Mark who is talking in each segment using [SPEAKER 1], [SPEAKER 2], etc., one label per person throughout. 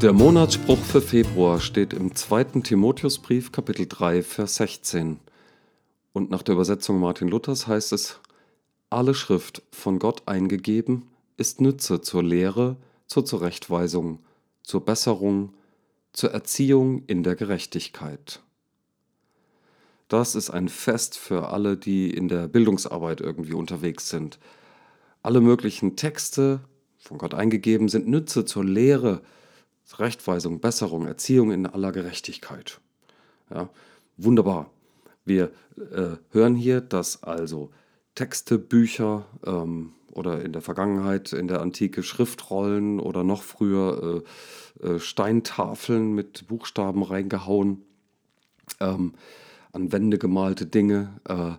[SPEAKER 1] Der Monatsspruch für Februar steht im 2. Timotheusbrief Kapitel 3 Vers 16. Und nach der Übersetzung Martin Luthers heißt es, alle Schrift von Gott eingegeben ist Nütze zur Lehre, zur Zurechtweisung, zur Besserung, zur Erziehung in der Gerechtigkeit. Das ist ein Fest für alle, die in der Bildungsarbeit irgendwie unterwegs sind. Alle möglichen Texte, von Gott eingegeben, sind Nütze zur Lehre, Rechtweisung, Besserung, Erziehung in aller Gerechtigkeit. Ja, wunderbar. Wir äh, hören hier, dass also Texte, Bücher ähm, oder in der Vergangenheit, in der Antike Schriftrollen oder noch früher äh, äh, Steintafeln mit Buchstaben reingehauen, ähm, an Wände gemalte Dinge, äh,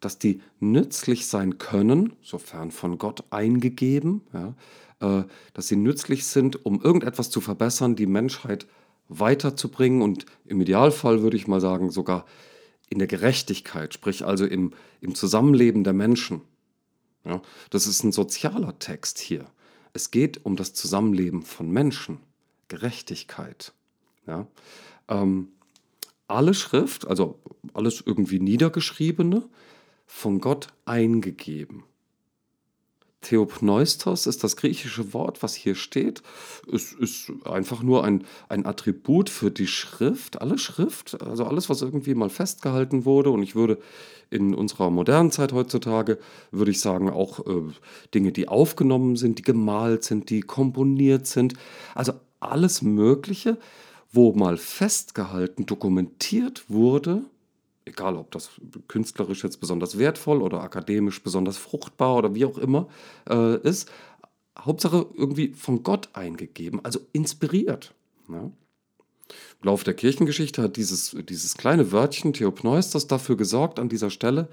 [SPEAKER 1] dass die nützlich sein können, sofern von Gott eingegeben, ja, äh, dass sie nützlich sind, um irgendetwas zu verbessern, die Menschheit weiterzubringen und im Idealfall würde ich mal sagen, sogar in der Gerechtigkeit, sprich also im, im Zusammenleben der Menschen. Ja, das ist ein sozialer Text hier. Es geht um das Zusammenleben von Menschen, Gerechtigkeit. Ja, ähm, alle Schrift, also alles irgendwie Niedergeschriebene, von Gott eingegeben. Theopneustos ist das griechische Wort, was hier steht. Es ist einfach nur ein, ein Attribut für die Schrift, alle Schrift, also alles, was irgendwie mal festgehalten wurde. Und ich würde in unserer modernen Zeit heutzutage, würde ich sagen, auch äh, Dinge, die aufgenommen sind, die gemalt sind, die komponiert sind. Also alles Mögliche, wo mal festgehalten, dokumentiert wurde, egal ob das künstlerisch jetzt besonders wertvoll oder akademisch besonders fruchtbar oder wie auch immer äh, ist, Hauptsache irgendwie von Gott eingegeben, also inspiriert. Ja? Im Laufe der Kirchengeschichte hat dieses, dieses kleine Wörtchen Theopneustos dafür gesorgt an dieser Stelle,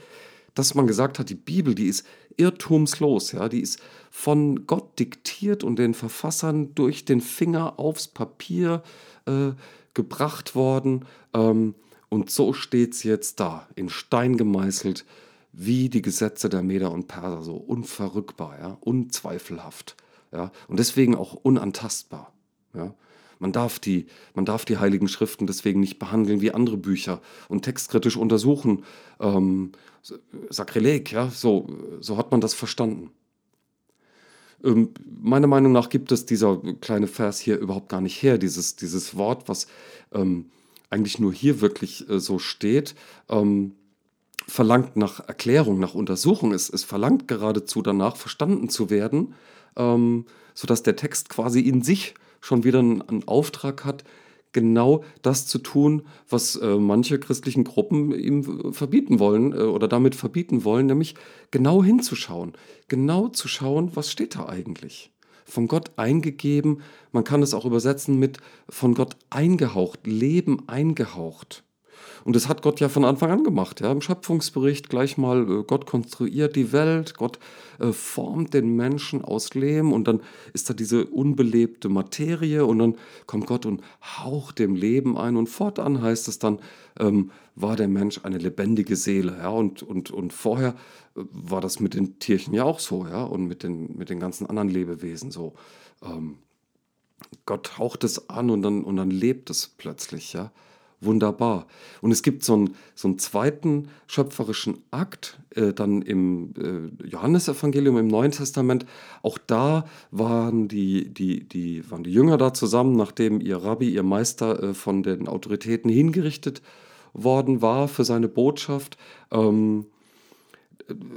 [SPEAKER 1] dass man gesagt hat, die Bibel, die ist irrtumslos, ja, die ist von Gott diktiert und den Verfassern durch den Finger aufs Papier äh, gebracht worden. Ähm, und so steht es jetzt da, in Stein gemeißelt, wie die Gesetze der Meder und Perser, so unverrückbar, ja, unzweifelhaft. Ja, und deswegen auch unantastbar. Ja. Man darf, die, man darf die Heiligen Schriften deswegen nicht behandeln wie andere Bücher und textkritisch untersuchen. Ähm, Sakrileg, ja, so, so hat man das verstanden. Ähm, meiner Meinung nach gibt es dieser kleine Vers hier überhaupt gar nicht her, dieses, dieses Wort, was ähm, eigentlich nur hier wirklich äh, so steht, ähm, verlangt nach Erklärung, nach Untersuchung. Es, es verlangt geradezu danach, verstanden zu werden, ähm, sodass der Text quasi in sich schon wieder einen, einen Auftrag hat, genau das zu tun, was äh, manche christlichen Gruppen ihm verbieten wollen äh, oder damit verbieten wollen, nämlich genau hinzuschauen, genau zu schauen, was steht da eigentlich von Gott eingegeben. Man kann es auch übersetzen mit von Gott eingehaucht, Leben eingehaucht. Und das hat Gott ja von Anfang an gemacht. Ja? Im Schöpfungsbericht gleich mal, äh, Gott konstruiert die Welt, Gott äh, formt den Menschen aus Lehm und dann ist da diese unbelebte Materie und dann kommt Gott und haucht dem Leben ein und fortan heißt es dann, ähm, war der Mensch eine lebendige Seele. Ja? Und, und, und vorher äh, war das mit den Tierchen ja auch so ja? und mit den, mit den ganzen anderen Lebewesen so. Ähm, Gott haucht es an und dann, und dann lebt es plötzlich. Ja? Wunderbar. Und es gibt so einen, so einen zweiten schöpferischen Akt äh, dann im äh, Johannesevangelium, im Neuen Testament. Auch da waren die, die, die, waren die Jünger da zusammen, nachdem ihr Rabbi, ihr Meister äh, von den Autoritäten hingerichtet worden war für seine Botschaft. Ähm,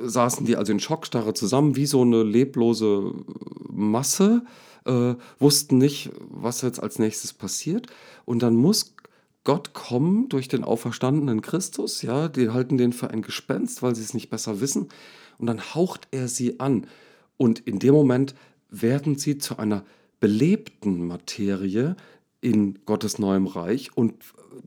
[SPEAKER 1] saßen die also in Schockstarre zusammen, wie so eine leblose Masse, äh, wussten nicht, was jetzt als nächstes passiert. Und dann muss Gott kommen durch den auferstandenen Christus, ja, die halten den für ein Gespenst, weil sie es nicht besser wissen, und dann haucht er sie an. Und in dem Moment werden sie zu einer belebten Materie in Gottes neuem Reich und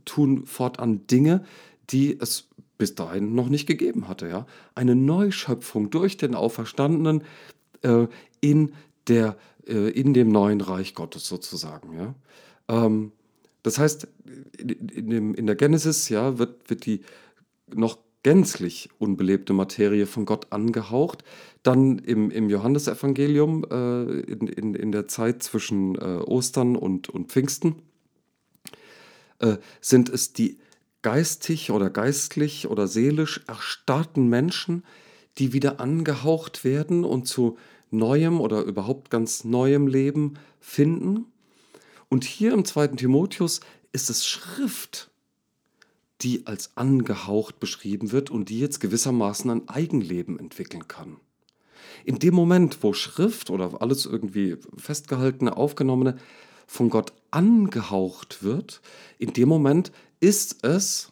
[SPEAKER 1] tun fortan Dinge, die es bis dahin noch nicht gegeben hatte. Ja? Eine Neuschöpfung durch den Auferstandenen äh, in, der, äh, in dem neuen Reich Gottes sozusagen. Ja? Ähm, das heißt, in, dem, in der Genesis ja, wird, wird die noch gänzlich unbelebte Materie von Gott angehaucht. Dann im, im Johannesevangelium äh, in, in, in der Zeit zwischen äh, Ostern und, und Pfingsten äh, sind es die geistig oder geistlich oder seelisch erstarrten Menschen, die wieder angehaucht werden und zu neuem oder überhaupt ganz neuem Leben finden. Und hier im zweiten Timotheus ist es Schrift, die als angehaucht beschrieben wird und die jetzt gewissermaßen ein Eigenleben entwickeln kann. In dem Moment, wo Schrift oder alles irgendwie festgehaltene, aufgenommene von Gott angehaucht wird, in dem Moment ist es,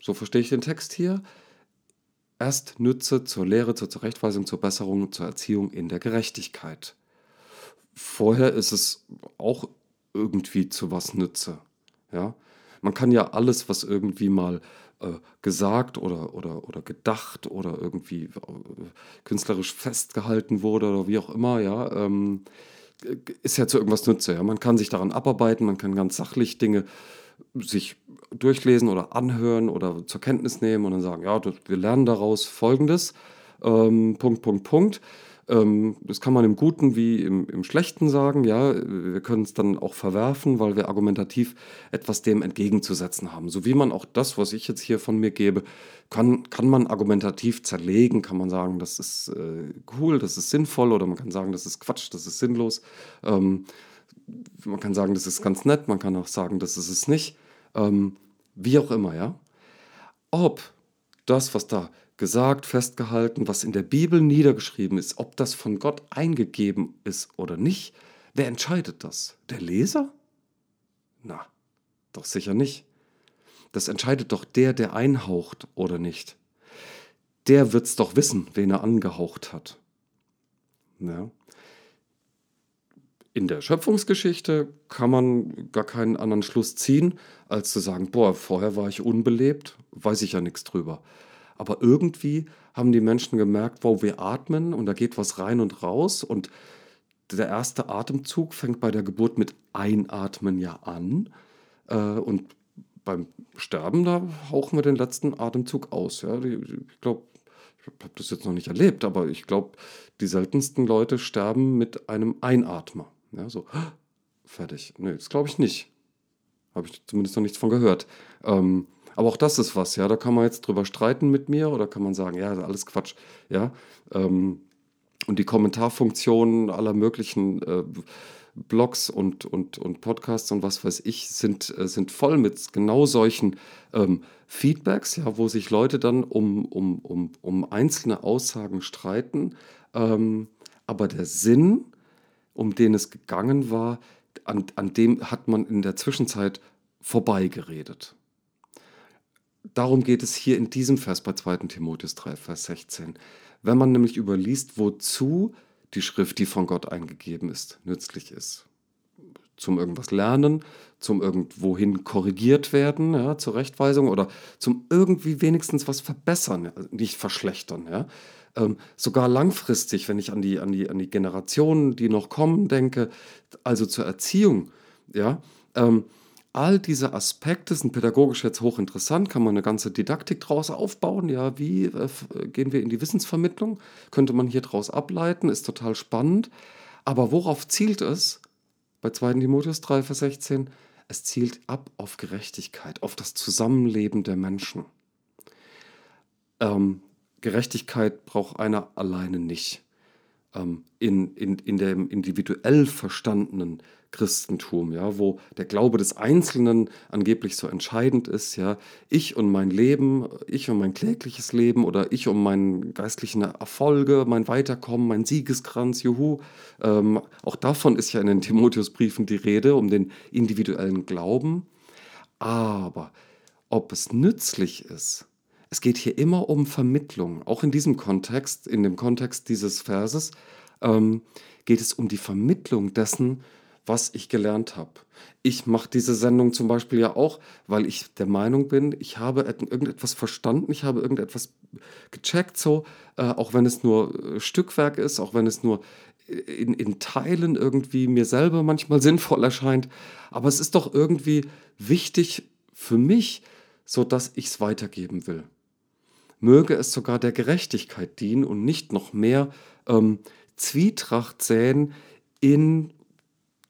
[SPEAKER 1] so verstehe ich den Text hier, erst Nütze zur Lehre, zur Zurechtweisung, zur Besserung, zur Erziehung in der Gerechtigkeit. Vorher ist es auch irgendwie zu was Nütze. Ja? Man kann ja alles, was irgendwie mal äh, gesagt oder, oder, oder gedacht oder irgendwie äh, künstlerisch festgehalten wurde oder wie auch immer, ja, ähm, ist ja zu irgendwas Nütze. Ja? Man kann sich daran abarbeiten, man kann ganz sachlich Dinge sich durchlesen oder anhören oder zur Kenntnis nehmen und dann sagen, ja, wir lernen daraus Folgendes, ähm, Punkt, Punkt, Punkt. Ähm, das kann man im Guten wie im, im Schlechten sagen, ja. Wir können es dann auch verwerfen, weil wir argumentativ etwas dem entgegenzusetzen haben. So wie man auch das, was ich jetzt hier von mir gebe, kann, kann man argumentativ zerlegen, kann man sagen, das ist äh, cool, das ist sinnvoll oder man kann sagen, das ist Quatsch, das ist sinnlos. Ähm, man kann sagen, das ist ganz nett, man kann auch sagen, das ist es nicht. Ähm, wie auch immer, ja. Ob das, was da gesagt, festgehalten, was in der Bibel niedergeschrieben ist, ob das von Gott eingegeben ist oder nicht, wer entscheidet das? Der Leser? Na, doch sicher nicht. Das entscheidet doch der, der einhaucht oder nicht. Der wird's doch wissen, wen er angehaucht hat. Ja. In der Schöpfungsgeschichte kann man gar keinen anderen Schluss ziehen, als zu sagen, boah, vorher war ich unbelebt, weiß ich ja nichts drüber. Aber irgendwie haben die Menschen gemerkt, wow, wir atmen und da geht was rein und raus. Und der erste Atemzug fängt bei der Geburt mit Einatmen ja an. Äh, und beim Sterben, da hauchen wir den letzten Atemzug aus. Ja. Ich glaube, ich habe das jetzt noch nicht erlebt, aber ich glaube, die seltensten Leute sterben mit einem Einatmer. Ja, so, fertig. Nee, das glaube ich nicht. Habe ich zumindest noch nichts von gehört. Ähm, aber auch das ist was, ja. Da kann man jetzt drüber streiten mit mir oder kann man sagen, ja, alles Quatsch, ja. Ähm, und die Kommentarfunktionen aller möglichen äh, Blogs und, und, und Podcasts und was weiß ich sind, äh, sind voll mit genau solchen ähm, Feedbacks, ja, wo sich Leute dann um, um, um, um einzelne Aussagen streiten. Ähm, aber der Sinn, um den es gegangen war, an, an dem hat man in der Zwischenzeit vorbeigeredet. Darum geht es hier in diesem Vers bei 2. Timotheus 3, Vers 16. Wenn man nämlich überliest, wozu die Schrift, die von Gott eingegeben ist, nützlich ist. Zum irgendwas lernen, zum irgendwohin korrigiert werden, ja, zur Rechtweisung oder zum irgendwie wenigstens was verbessern, nicht verschlechtern. Ja. Ähm, sogar langfristig, wenn ich an die, an, die, an die Generationen, die noch kommen, denke, also zur Erziehung, ja, ähm, all diese Aspekte sind pädagogisch jetzt hochinteressant, kann man eine ganze Didaktik daraus aufbauen. Ja, wie äh, gehen wir in die Wissensvermittlung? Könnte man hier daraus ableiten, ist total spannend. Aber worauf zielt es? Bei 2. Timotheus 3, Vers 16, es zielt ab auf Gerechtigkeit, auf das Zusammenleben der Menschen. Ähm, Gerechtigkeit braucht einer alleine nicht. Ähm, in, in, in dem individuell verstandenen Christentum, ja, wo der Glaube des Einzelnen angeblich so entscheidend ist, ja, ich und mein Leben, ich und mein klägliches Leben oder ich um meinen geistlichen Erfolge, mein Weiterkommen, mein Siegeskranz, juhu. Ähm, auch davon ist ja in den Timotheusbriefen die Rede, um den individuellen Glauben. Aber ob es nützlich ist, es geht hier immer um Vermittlung, auch in diesem Kontext, in dem Kontext dieses Verses, ähm, geht es um die Vermittlung dessen, was ich gelernt habe. Ich mache diese Sendung zum Beispiel ja auch, weil ich der Meinung bin, ich habe irgendetwas verstanden, ich habe irgendetwas gecheckt, so, äh, auch wenn es nur äh, Stückwerk ist, auch wenn es nur in, in Teilen irgendwie mir selber manchmal sinnvoll erscheint. Aber es ist doch irgendwie wichtig für mich, so dass ich es weitergeben will. möge es sogar der Gerechtigkeit dienen und nicht noch mehr ähm, Zwietracht säen in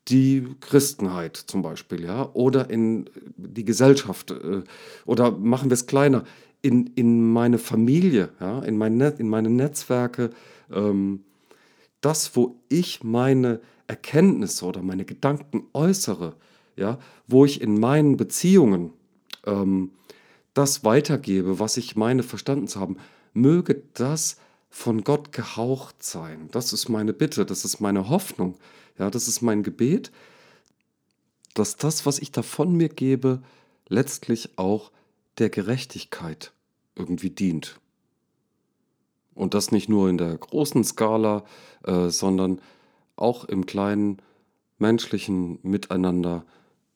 [SPEAKER 1] die Christenheit zum Beispiel, ja, oder in die Gesellschaft, äh, oder machen wir es kleiner, in, in meine Familie, ja, in, mein Net, in meine Netzwerke, ähm, das, wo ich meine Erkenntnisse oder meine Gedanken äußere, ja, wo ich in meinen Beziehungen ähm, das weitergebe, was ich meine verstanden zu haben, möge das von Gott gehaucht sein. Das ist meine Bitte, das ist meine Hoffnung, ja, das ist mein Gebet, dass das, was ich da von mir gebe, letztlich auch der Gerechtigkeit irgendwie dient. Und das nicht nur in der großen Skala, äh, sondern auch im kleinen menschlichen Miteinander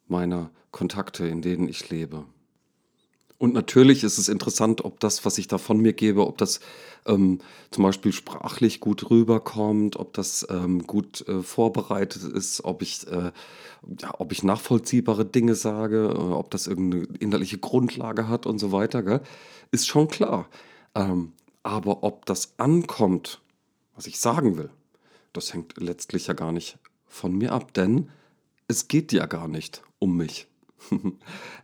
[SPEAKER 1] meiner Kontakte, in denen ich lebe. Und natürlich ist es interessant, ob das, was ich da von mir gebe, ob das ähm, zum Beispiel sprachlich gut rüberkommt, ob das ähm, gut äh, vorbereitet ist, ob ich, äh, ja, ob ich nachvollziehbare Dinge sage, äh, ob das irgendeine innerliche Grundlage hat und so weiter, gell? ist schon klar. Ähm, aber ob das ankommt, was ich sagen will, das hängt letztlich ja gar nicht von mir ab, denn es geht ja gar nicht um mich.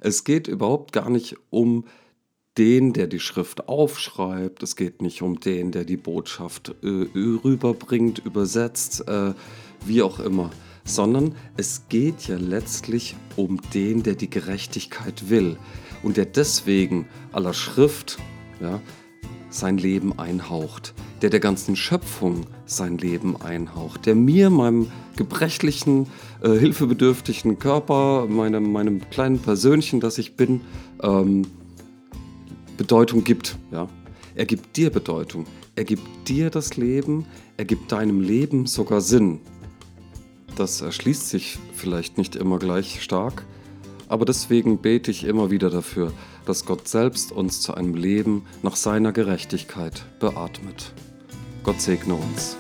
[SPEAKER 1] es geht überhaupt gar nicht um den, der die Schrift aufschreibt. Es geht nicht um den, der die Botschaft äh, rüberbringt, übersetzt, äh, wie auch immer. Sondern es geht ja letztlich um den, der die Gerechtigkeit will und der deswegen aller Schrift ja, sein Leben einhaucht, der der ganzen Schöpfung sein Leben einhaucht, der mir, meinem gebrechlichen, äh, hilfebedürftigen Körper, meinem, meinem kleinen Persönchen, das ich bin, ähm, Bedeutung gibt. Ja? Er gibt dir Bedeutung, er gibt dir das Leben, er gibt deinem Leben sogar Sinn. Das erschließt sich vielleicht nicht immer gleich stark, aber deswegen bete ich immer wieder dafür, dass Gott selbst uns zu einem Leben nach seiner Gerechtigkeit beatmet. Gott segne uns.